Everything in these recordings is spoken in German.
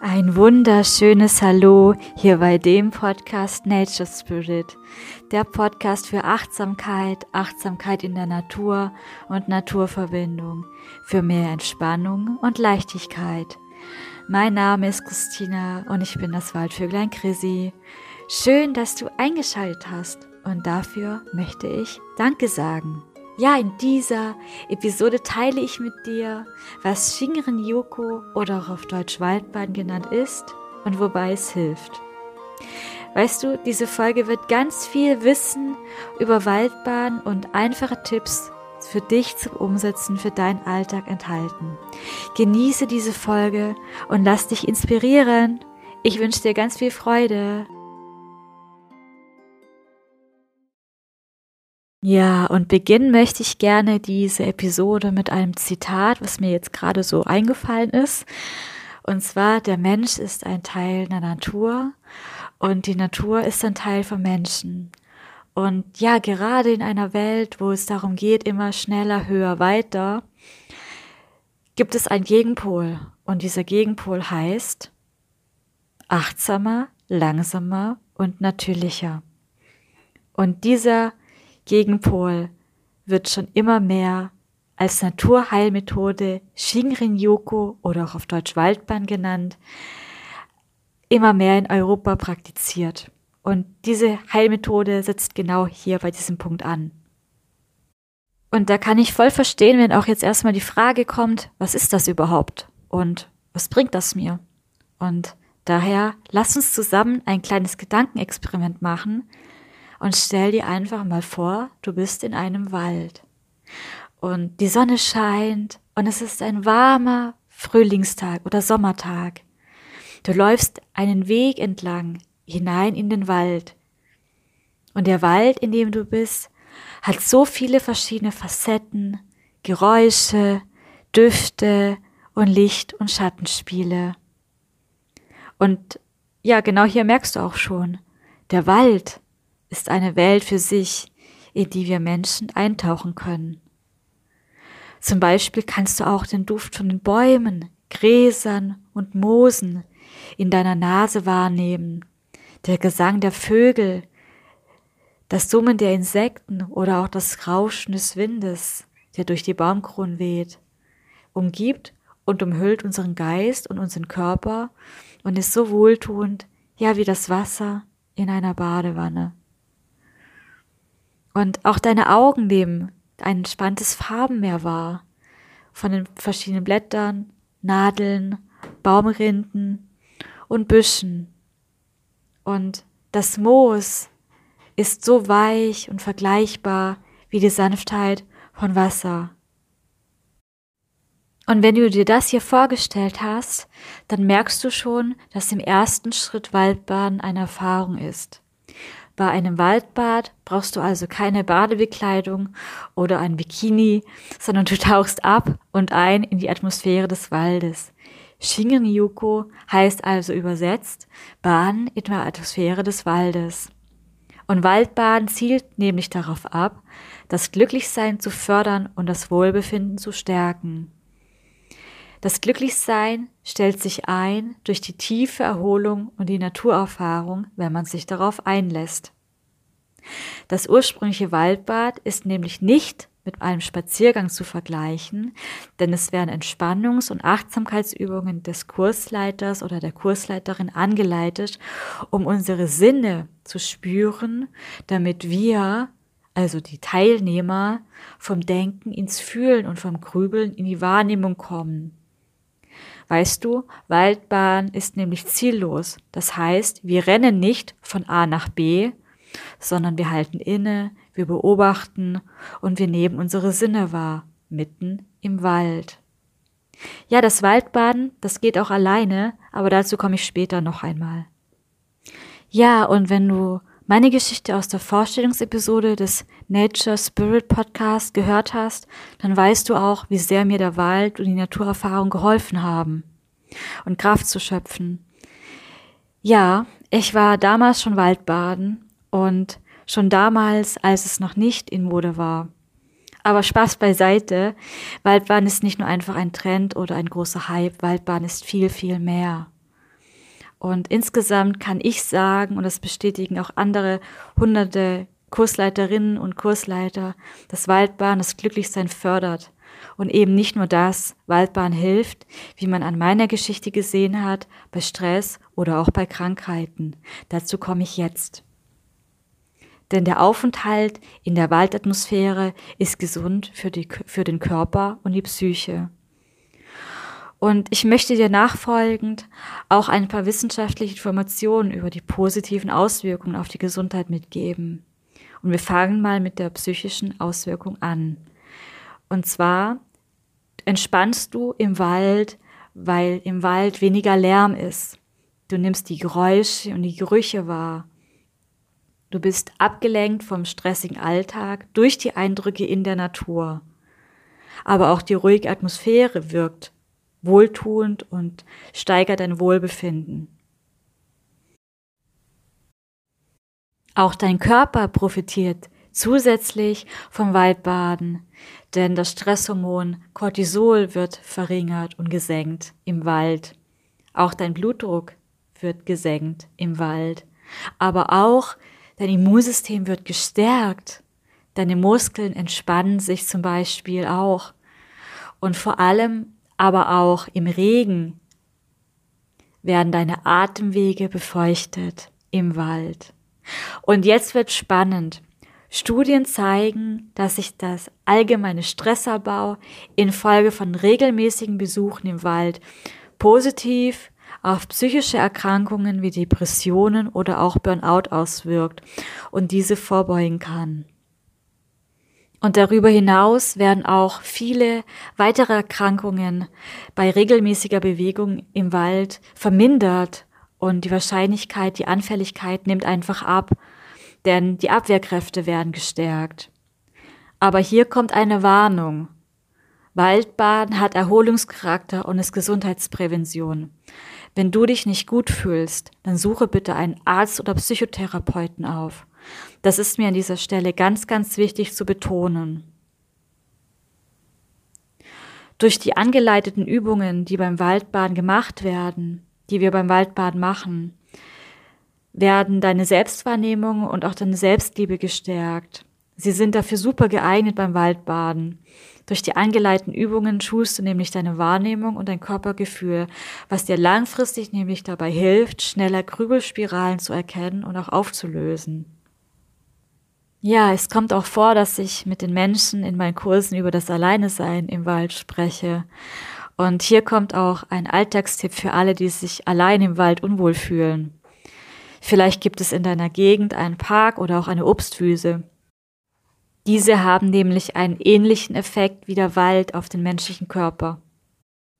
Ein wunderschönes Hallo hier bei dem Podcast Nature Spirit, der Podcast für Achtsamkeit, Achtsamkeit in der Natur und Naturverbindung, für mehr Entspannung und Leichtigkeit. Mein Name ist Christina und ich bin das Waldvöglein Chrissy. Schön, dass du eingeschaltet hast und dafür möchte ich Danke sagen. Ja, in dieser Episode teile ich mit dir, was Shinrin Yoko oder auch auf Deutsch Waldbahn genannt ist und wobei es hilft. Weißt du, diese Folge wird ganz viel Wissen über Waldbahn und einfache Tipps für dich zum Umsetzen für deinen Alltag enthalten. Genieße diese Folge und lass dich inspirieren. Ich wünsche dir ganz viel Freude. Ja, und beginnen möchte ich gerne diese Episode mit einem Zitat, was mir jetzt gerade so eingefallen ist. Und zwar, der Mensch ist ein Teil der Natur und die Natur ist ein Teil vom Menschen. Und ja, gerade in einer Welt, wo es darum geht, immer schneller, höher, weiter, gibt es einen Gegenpol. Und dieser Gegenpol heißt achtsamer, langsamer und natürlicher. Und dieser Gegenpol wird schon immer mehr als Naturheilmethode Shinrin-Yoku oder auch auf Deutsch Waldbahn genannt, immer mehr in Europa praktiziert. Und diese Heilmethode setzt genau hier bei diesem Punkt an. Und da kann ich voll verstehen, wenn auch jetzt erstmal die Frage kommt, was ist das überhaupt? Und was bringt das mir? Und daher lass uns zusammen ein kleines Gedankenexperiment machen, und stell dir einfach mal vor, du bist in einem Wald und die Sonne scheint und es ist ein warmer Frühlingstag oder Sommertag. Du läufst einen Weg entlang hinein in den Wald. Und der Wald, in dem du bist, hat so viele verschiedene Facetten, Geräusche, Düfte und Licht- und Schattenspiele. Und ja, genau hier merkst du auch schon, der Wald ist eine Welt für sich, in die wir Menschen eintauchen können. Zum Beispiel kannst du auch den Duft von den Bäumen, Gräsern und Moosen in deiner Nase wahrnehmen, der Gesang der Vögel, das Summen der Insekten oder auch das Rauschen des Windes, der durch die Baumkronen weht, umgibt und umhüllt unseren Geist und unseren Körper und ist so wohltuend, ja wie das Wasser in einer Badewanne. Und auch deine Augen nehmen ein entspanntes Farbenmeer wahr. Von den verschiedenen Blättern, Nadeln, Baumrinden und Büschen. Und das Moos ist so weich und vergleichbar wie die Sanftheit von Wasser. Und wenn du dir das hier vorgestellt hast, dann merkst du schon, dass im ersten Schritt Waldbaden eine Erfahrung ist. Bei einem Waldbad brauchst du also keine Badebekleidung oder ein Bikini, sondern du tauchst ab und ein in die Atmosphäre des Waldes. Shinrin-Yuko heißt also übersetzt Baden in der Atmosphäre des Waldes. Und Waldbaden zielt nämlich darauf ab, das Glücklichsein zu fördern und das Wohlbefinden zu stärken. Das Glücklichsein stellt sich ein durch die tiefe Erholung und die Naturerfahrung, wenn man sich darauf einlässt. Das ursprüngliche Waldbad ist nämlich nicht mit einem Spaziergang zu vergleichen, denn es werden Entspannungs- und Achtsamkeitsübungen des Kursleiters oder der Kursleiterin angeleitet, um unsere Sinne zu spüren, damit wir, also die Teilnehmer, vom Denken ins Fühlen und vom Grübeln in die Wahrnehmung kommen. Weißt du, Waldbahn ist nämlich ziellos. Das heißt, wir rennen nicht von A nach B, sondern wir halten inne, wir beobachten und wir nehmen unsere Sinne wahr, mitten im Wald. Ja, das Waldbaden, das geht auch alleine, aber dazu komme ich später noch einmal. Ja, und wenn du meine Geschichte aus der Vorstellungsepisode des Nature Spirit Podcast gehört hast, dann weißt du auch, wie sehr mir der Wald und die Naturerfahrung geholfen haben und Kraft zu schöpfen. Ja, ich war damals schon Waldbaden und schon damals, als es noch nicht in Mode war. Aber Spaß beiseite, Waldbaden ist nicht nur einfach ein Trend oder ein großer Hype, Waldbaden ist viel, viel mehr. Und insgesamt kann ich sagen, und das bestätigen auch andere hunderte Kursleiterinnen und Kursleiter, dass Waldbahn das Glücklichsein fördert. Und eben nicht nur das, Waldbahn hilft, wie man an meiner Geschichte gesehen hat, bei Stress oder auch bei Krankheiten. Dazu komme ich jetzt. Denn der Aufenthalt in der Waldatmosphäre ist gesund für, die, für den Körper und die Psyche. Und ich möchte dir nachfolgend auch ein paar wissenschaftliche Informationen über die positiven Auswirkungen auf die Gesundheit mitgeben. Und wir fangen mal mit der psychischen Auswirkung an. Und zwar entspannst du im Wald, weil im Wald weniger Lärm ist. Du nimmst die Geräusche und die Gerüche wahr. Du bist abgelenkt vom stressigen Alltag durch die Eindrücke in der Natur. Aber auch die ruhige Atmosphäre wirkt wohltuend und steigert dein Wohlbefinden. Auch dein Körper profitiert zusätzlich vom Waldbaden, denn das Stresshormon Cortisol wird verringert und gesenkt im Wald. Auch dein Blutdruck wird gesenkt im Wald. Aber auch dein Immunsystem wird gestärkt. Deine Muskeln entspannen sich zum Beispiel auch. Und vor allem aber auch im Regen werden deine Atemwege befeuchtet im Wald. Und jetzt wird spannend. Studien zeigen, dass sich das allgemeine Stressabbau infolge von regelmäßigen Besuchen im Wald positiv auf psychische Erkrankungen wie Depressionen oder auch Burnout auswirkt und diese vorbeugen kann. Und darüber hinaus werden auch viele weitere Erkrankungen bei regelmäßiger Bewegung im Wald vermindert und die Wahrscheinlichkeit, die Anfälligkeit nimmt einfach ab, denn die Abwehrkräfte werden gestärkt. Aber hier kommt eine Warnung. Waldbaden hat Erholungscharakter und ist Gesundheitsprävention. Wenn du dich nicht gut fühlst, dann suche bitte einen Arzt oder Psychotherapeuten auf. Das ist mir an dieser Stelle ganz, ganz wichtig zu betonen. Durch die angeleiteten Übungen, die beim Waldbaden gemacht werden, die wir beim Waldbaden machen, werden deine Selbstwahrnehmung und auch deine Selbstliebe gestärkt. Sie sind dafür super geeignet beim Waldbaden. Durch die angeleiteten Übungen schulst du nämlich deine Wahrnehmung und dein Körpergefühl, was dir langfristig nämlich dabei hilft, schneller Grübelspiralen zu erkennen und auch aufzulösen. Ja, es kommt auch vor, dass ich mit den Menschen in meinen Kursen über das Alleinesein im Wald spreche und hier kommt auch ein Alltagstipp für alle, die sich allein im Wald unwohl fühlen. Vielleicht gibt es in deiner Gegend einen Park oder auch eine Obstwiese. Diese haben nämlich einen ähnlichen Effekt wie der Wald auf den menschlichen Körper.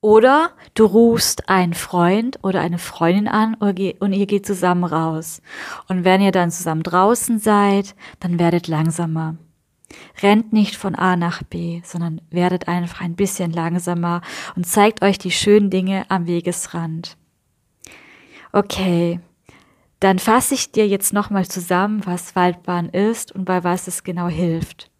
Oder du rufst einen Freund oder eine Freundin an und ihr geht zusammen raus. Und wenn ihr dann zusammen draußen seid, dann werdet langsamer. Rennt nicht von A nach B, sondern werdet einfach ein bisschen langsamer und zeigt euch die schönen Dinge am Wegesrand. Okay, dann fasse ich dir jetzt nochmal zusammen, was Waldbaden ist und bei was es genau hilft.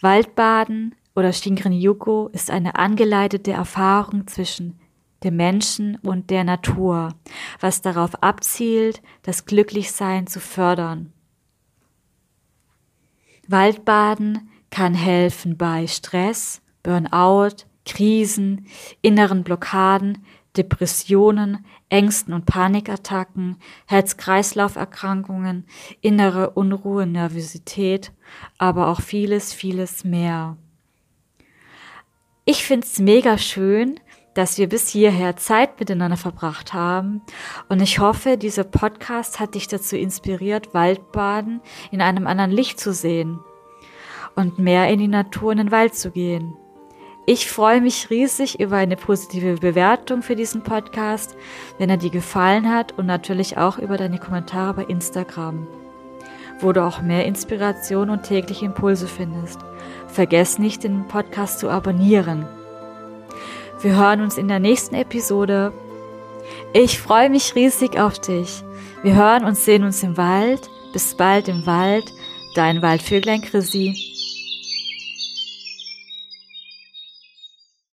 Waldbaden oder Shinrin Yuko ist eine angeleitete Erfahrung zwischen dem Menschen und der Natur, was darauf abzielt, das Glücklichsein zu fördern. Waldbaden kann helfen bei Stress, Burnout, Krisen, inneren Blockaden, Depressionen, Ängsten und Panikattacken, Herz-Kreislauf-Erkrankungen, innere Unruhe, Nervosität, aber auch vieles, vieles mehr. Ich find's mega schön, dass wir bis hierher Zeit miteinander verbracht haben. Und ich hoffe, dieser Podcast hat dich dazu inspiriert, Waldbaden in einem anderen Licht zu sehen und mehr in die Natur, in den Wald zu gehen. Ich freue mich riesig über eine positive Bewertung für diesen Podcast, wenn er dir gefallen hat und natürlich auch über deine Kommentare bei Instagram, wo du auch mehr Inspiration und tägliche Impulse findest. Vergiss nicht, den Podcast zu abonnieren. Wir hören uns in der nächsten Episode. Ich freue mich riesig auf dich. Wir hören und sehen uns im Wald. Bis bald im Wald. Dein Waldvöglein Chrissy.